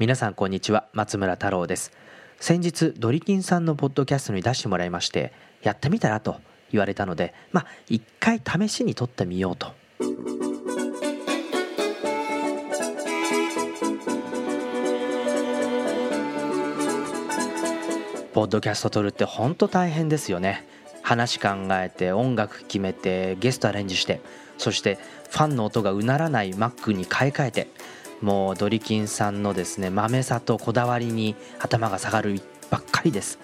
皆さんこんにちは松村太郎です。先日ドリキンさんのポッドキャストに出してもらいましてやってみたらと言われたのでまあ一回試しに撮ってみようと。ポッドキャスト撮るって本当大変ですよね。話考えて音楽決めてゲストアレンジしてそしてファンの音がうならない Mac に買い替えてもうドリキンさんのですね豆さとこだわりに頭が下がるばっかりです。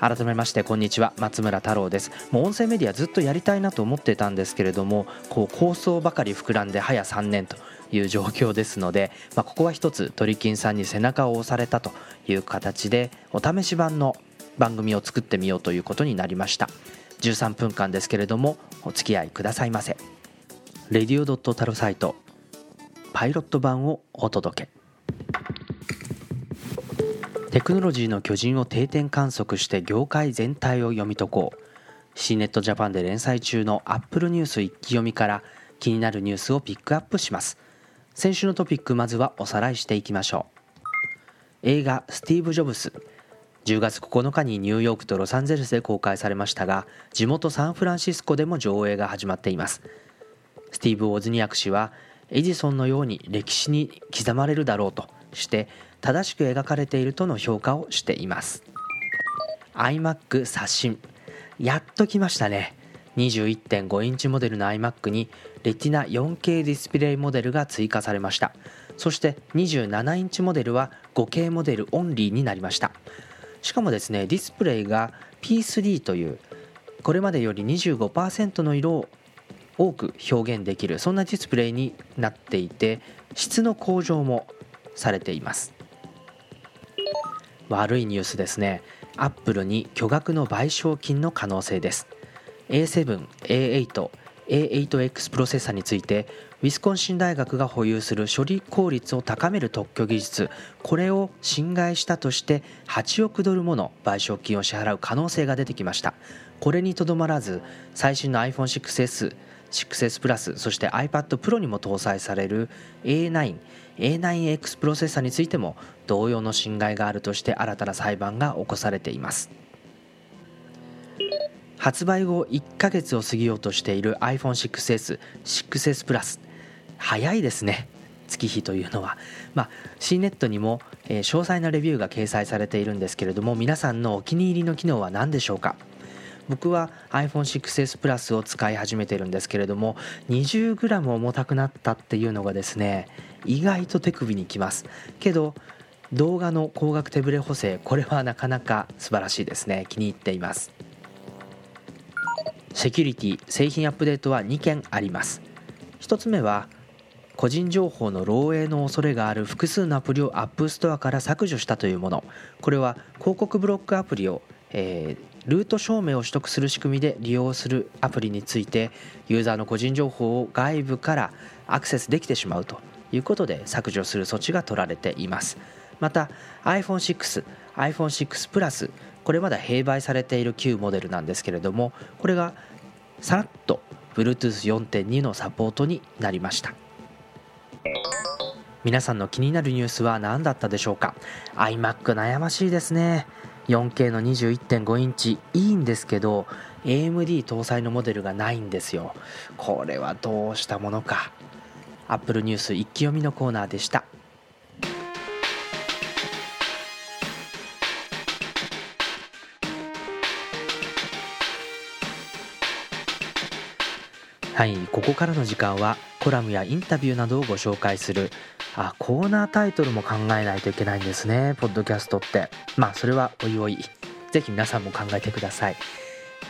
改めましてこんにちは。松村太郎です。もう音声メディアずっとやりたいなと思ってたんですけれどもこう構想ばかり膨らんで早3年という状況ですので、まあ、ここは一つドリキンさんに背中を押されたという形でお試し版の番組を作ってみようということになりました。13分間ですけれどもお付き合いくださいませ。レディオドットタロサイト。パイロット版をお届け。テクノロジーの巨人を定点観測して業界全体を読み解こう。C ネットジャパンで連載中のアップルニュース一気読みから気になるニュースをピックアップします。先週のトピックまずはおさらいしていきましょう。映画「スティーブ・ジョブス。10月9日にニューヨークとロサンゼルスで公開されましたが地元サンフランシスコでも上映が始まっています。スティーブ・オズニアク氏はエジソンのように歴史に刻まれるだろうとして正しく描かれているとの評価をしています。iMac 刷新。やっと来ましたね。21.5インチモデルの iMac にレティナ 4K ディスプレイモデルが追加されました。そして27インチモデルは 5K モデルオンリーになりました。しかもですねディスプレイが P3 というこれまでより25%の色を多く表現できるそんなディスプレイになっていて質の向上もされています。悪いニュースですね。アップルに巨額の賠償金の可能性です。A7、A8、A8X プロセッサについてウィスコンシン大学が保有する処理効率を高める特許技術これを侵害したとして8億ドルもの賠償金を支払う可能性が出てきました。これにとどまらず最新の iPhone6S 6S プラスそして iPad Pro にも搭載される A9 A9X プロセッサについても同様の侵害があるとして新たな裁判が起こされています。発売後1ヶ月を過ぎようとしている iPhone6S、6S プラス早いですね。月日というのは、まあ、C ネットにも、えー、詳細なレビューが掲載されているんですけれども皆さんのお気に入りの機能は何でしょうか？僕は iPhone6S プラスを使い始めてるんですけれども 20g 重たくなったっていうのがですね意外と手首にきます。けど動画の光学手ブレ補正これはなかなか素晴らしいですね。気に入っています。セキュリティ製品アップデートは2件あります。1つ目は個人情報の漏洩の恐れがある複数のアプリを App Store から削除したというもの。これは広告ブロックアプリを、えー、ルート証明を取得する仕組みで利用するアプリについてユーザーの個人情報を外部からアクセスできてしまうということで削除する措置が取られています。また iPhone6、iPhone6 プラスこれまだ併売されている旧モデルなんですけれどもこれがさらっと Bluetooth4.2 のサポートになりました。皆さんの気になるニュースは何だったでしょうか？iMac 悩ましいですね。4K の21.5インチ。いいんですけど AMD 搭載のモデルがないんですよ。これはどうしたものか。Apple ニュース一気読みのコーナーでした。はいここからの時間はコラムやインタビューなどをご紹介するあコーナータイトルも考えないといけないんですねポッドキャストって。まあそれはおいおい。ぜひ皆さんも考えてください。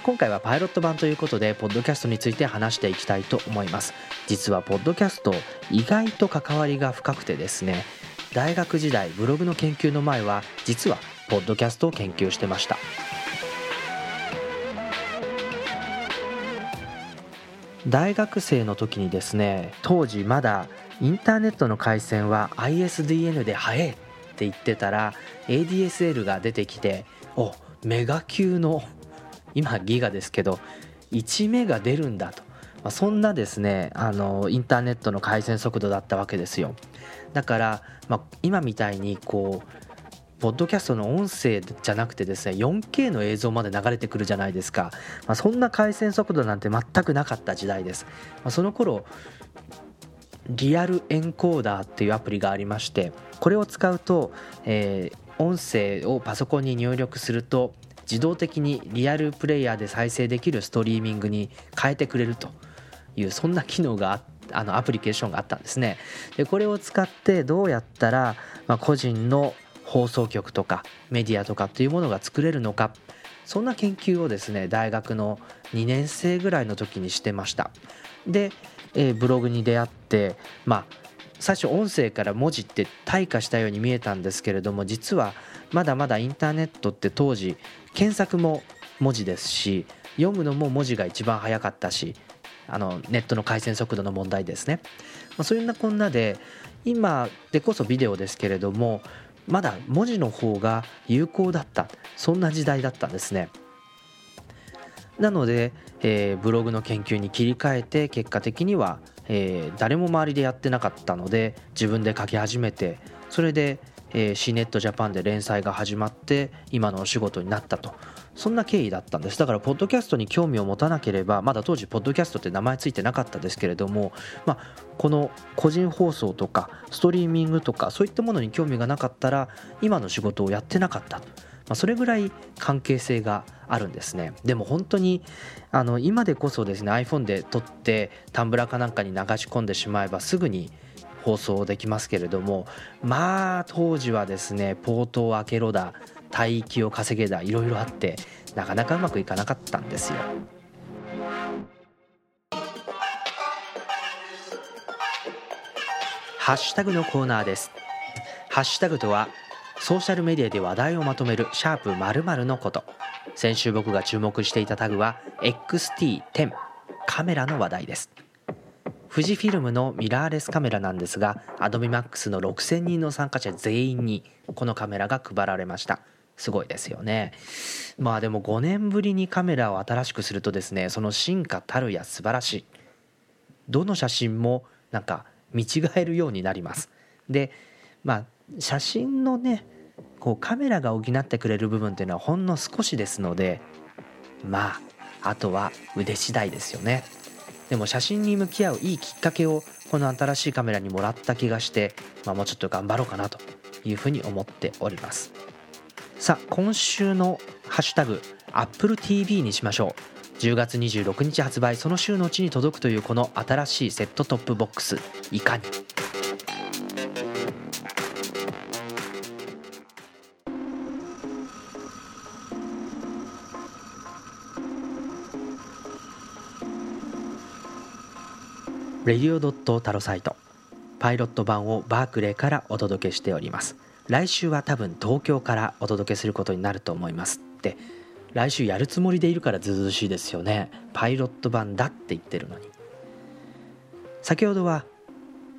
今回はパイロット版ということでポッドキャストについて話していきたいと思います。実はポッドキャスト意外と関わりが深くてですね大学時代ブログの研究の前は実はポッドキャストを研究してました。大学生の時にですね当時まだインターネットの回線は ISDN で速いって言ってたら ADSL が出てきておメガ級の今ギガですけど1メガ出るんだと。まあ、そんなですねあのインターネットの回線速度だったわけですよ。だから、まあ、今みたいにこうポッドキャストの音声じゃなくてですね 4K の映像まで流れてくるじゃないですか、まあ、そんな回線速度なんて全くなかった時代です、まあ、その頃リアルエンコーダーっていうアプリがありましてこれを使うと、えー、音声をパソコンに入力すると自動的にリアルプレイヤーで再生できるストリーミングに変えてくれるというそんな機能がああのアプリケーションがあったんですね。でこれを使ってどうやったら、まあ、個人の放送局とかメディアとかっていうものが作れるのか。そんな研究をですね大学の2年生ぐらいの時にしてました。で、えー、ブログに出会ってまあ最初音声から文字って退化したように見えたんですけれども実はまだまだインターネットって当時検索も文字ですし読むのも文字が一番早かったしあのネットの回線速度の問題ですね、まあ、そういうなこんなで今でこそビデオですけれどもまだ文字の方が有効だったそんな時代だったんですね。なので、えー、ブログの研究に切り替えて結果的には、えー、誰も周りでやってなかったので自分で書き始めてそれで、えー、C ネットジャパンで連載が始まって今のお仕事になったと。そんな経緯だったんです。だからポッドキャストに興味を持たなければまだ当時ポッドキャストって名前ついてなかったですけれども、まあ、この個人放送とかストリーミングとかそういったものに興味がなかったら今の仕事をやってなかったまあ、それぐらい関係性があるんですね。でも本当にあの今でこそですね iPhone で撮ってタンブラーかなんかに流し込んでしまえばすぐに放送できますけれどもまあ当時はですねポートを開けろだ帯域を稼げだいろいろあってなかなかうまくいかなかったんですよ。ハッシュタグのコーナーです。ハッシュタグとはソーシャルメディアで話題をまとめるシャープ〇〇のこと。先週僕が注目していたタグは XT10 カメラの話題です。富士フィルムのミラーレスカメラなんですが AdobeMax の6000人の参加者全員にこのカメラが配られましたすごいですよね。まあでも5年ぶりにカメラを新しくするとですねその進化たるや素晴らしい。どの写真もなんか見違えるようになります。でまあ写真のねこうカメラが補ってくれる部分っていうのはほんの少しですのでまああとは腕次第ですよね。でも写真に向き合ういいきっかけをこの新しいカメラにもらった気がして、まあ、もうちょっと頑張ろうかなというふうに思っております。さあ今週のハッシュタグ AppleTV にしましょう。10月26日発売その週のうちに届くというこの新しいセットトップボックス。いかに？レディオドットタロサイト。パイロット版をバークレーからお届けしております。来週は多分東京からお届けすることになると思いますって。来週やるつもりでいるからずずしいですよね。パイロット版だって言ってるのに。先ほどは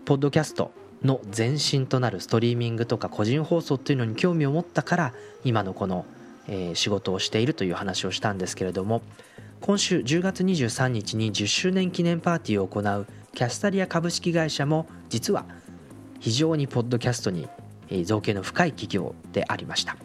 ポッドキャストの前身となるストリーミングとか個人放送っていうのに興味を持ったから今のこの、えー、仕事をしているという話をしたんですけれども今週10月23日に10周年記念パーティーを行うキャスタリア株式会社も実は非常にポッドキャストに造形の深い企業でありました。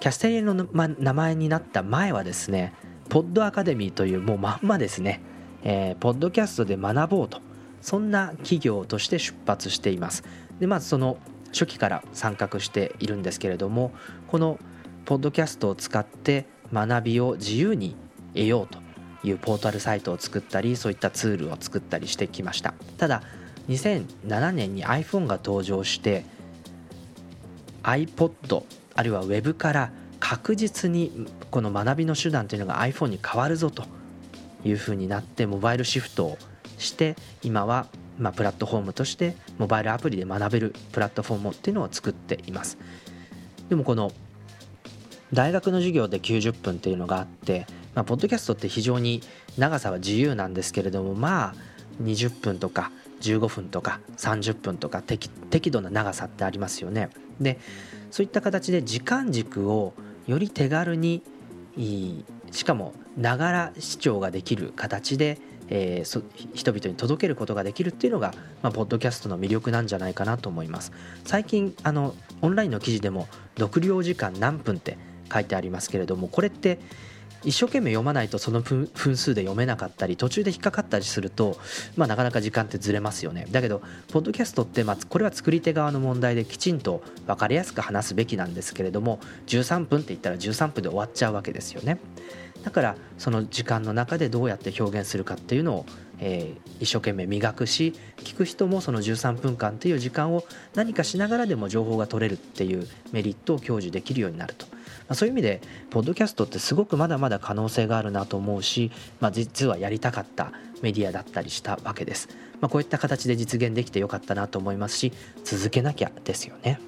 キャステリアの名前になった前はですねポッドアカデミーというもうまんまですね、えー、ポッドキャストで学ぼうとそんな企業として出発しています。でまずその初期から参画しているんですけれどもこのポッドキャストを使って学びを自由に得ようというポータルサイトを作ったりそういったツールを作ったりしてきました。ただ2007年に iPhone が登場して iPod あるいは Web から確実にこの学びの手段というのが iPhone に変わるぞというふうになってモバイルシフトをして今はまあプラットフォームとしてモバイルアプリで学べるプラットフォームっていうのを作っていますでもこの大学の授業で90分っていうのがあって、まあ、ポッドキャストって非常に長さは自由なんですけれどもまあ20分とか15分とか30分とか適度な長さってありますよね。でそういった形で時間軸をより手軽にしかもながら視聴ができる形でえー、人々に届けることができるっていうのが、まあ、ポッドキャストの魅力なんじゃないかなと思います。最近あのオンラインの記事でも読了時間何分って書いてありますけれどもこれって一生懸命読まないとその分数で読めなかったり途中で引っかかったりすると、まあ、なかなか時間ってずれますよね。だけどポッドキャストって、まあ、これは作り手側の問題できちんと分かりやすく話すべきなんですけれども13分って言ったら13分で終わっちゃうわけですよね。だからその時間の中でどうやって表現するかっていうのを、えー、一生懸命磨くし聞く人もその13分間っていう時間を何かしながらでも情報が取れるっていうメリットを享受できるようになると。まあ、そういう意味でポッドキャストってすごくまだまだ可能性があるなと思うし、まあ、実はやりたかったメディアだったりしたわけです、まあ、こういった形で実現できてよかったなと思いますし続けなきゃですよね。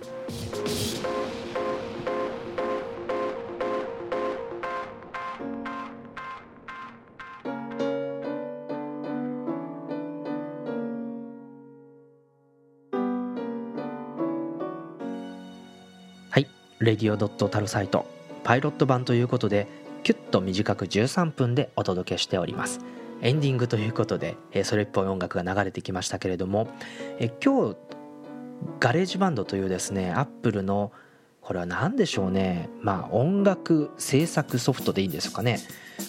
レディオタルサイトパイロット版ということでキュッと短く13分でお届けしております。エンディングということでそれっぽい音楽が流れてきましたけれどもえ今日 GarageBand というですねアップルのこれは何でしょうね。まあ音楽制作ソフトでいいんですかね。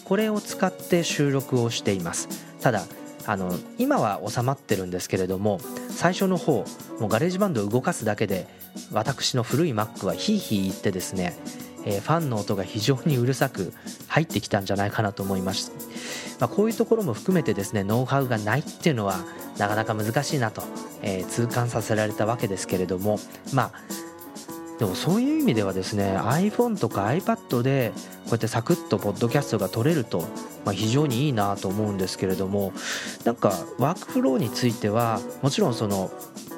これを使って収録をしています。ただあの今は収まってるんですけれども最初の方もう GarageBand を動かすだけで私の古い Mac はヒーヒー言ってですね、えー、ファンの音が非常にうるさく入ってきたんじゃないかなと思います、まあ、こういうところも含めてですねノウハウがないっていうのはなかなか難しいなと、えー、痛感させられたわけですけれどもまあでもそういう意味ではですね iPhone とか iPad でこうやってサクッとポッドキャストが録れると、まあ、非常にいいなと思うんですけれどもなんかワークフローについてはもちろんその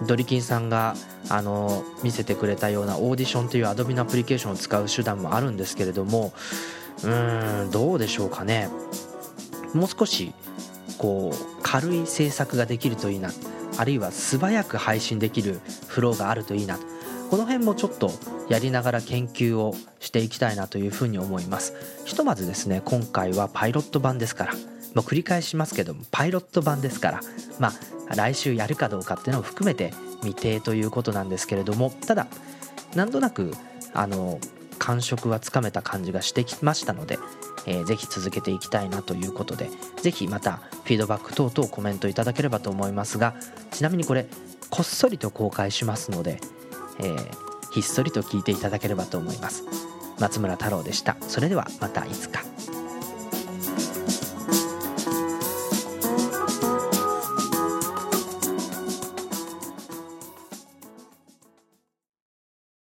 ドリキンさんがあの見せてくれたようなオーディションという Adobe のアプリケーションを使う手段もあるんですけれどもうーんどうでしょうかね。もう少しこう軽い制作ができるといいなあるいは素早く配信できるフローがあるといいなとこの辺もちょっとやりながら研究をしていきたいなというふうに思います。ひとまずですね今回はパイロット版ですから。もう繰り返しますけどもパイロット版ですから。まあ来週やるかどうかっていうのを含めて未定ということなんですけれども。ただなんとなくあの感触はつかめた感じがしてきましたので、えー、ぜひ続けていきたいなということでぜひまたフィードバック等々コメントいただければと思いますがちなみにこれこっそりと公開しますのでえー、ひっそりと聞いていただければと思います。松村太郎でした。それではまたいつか。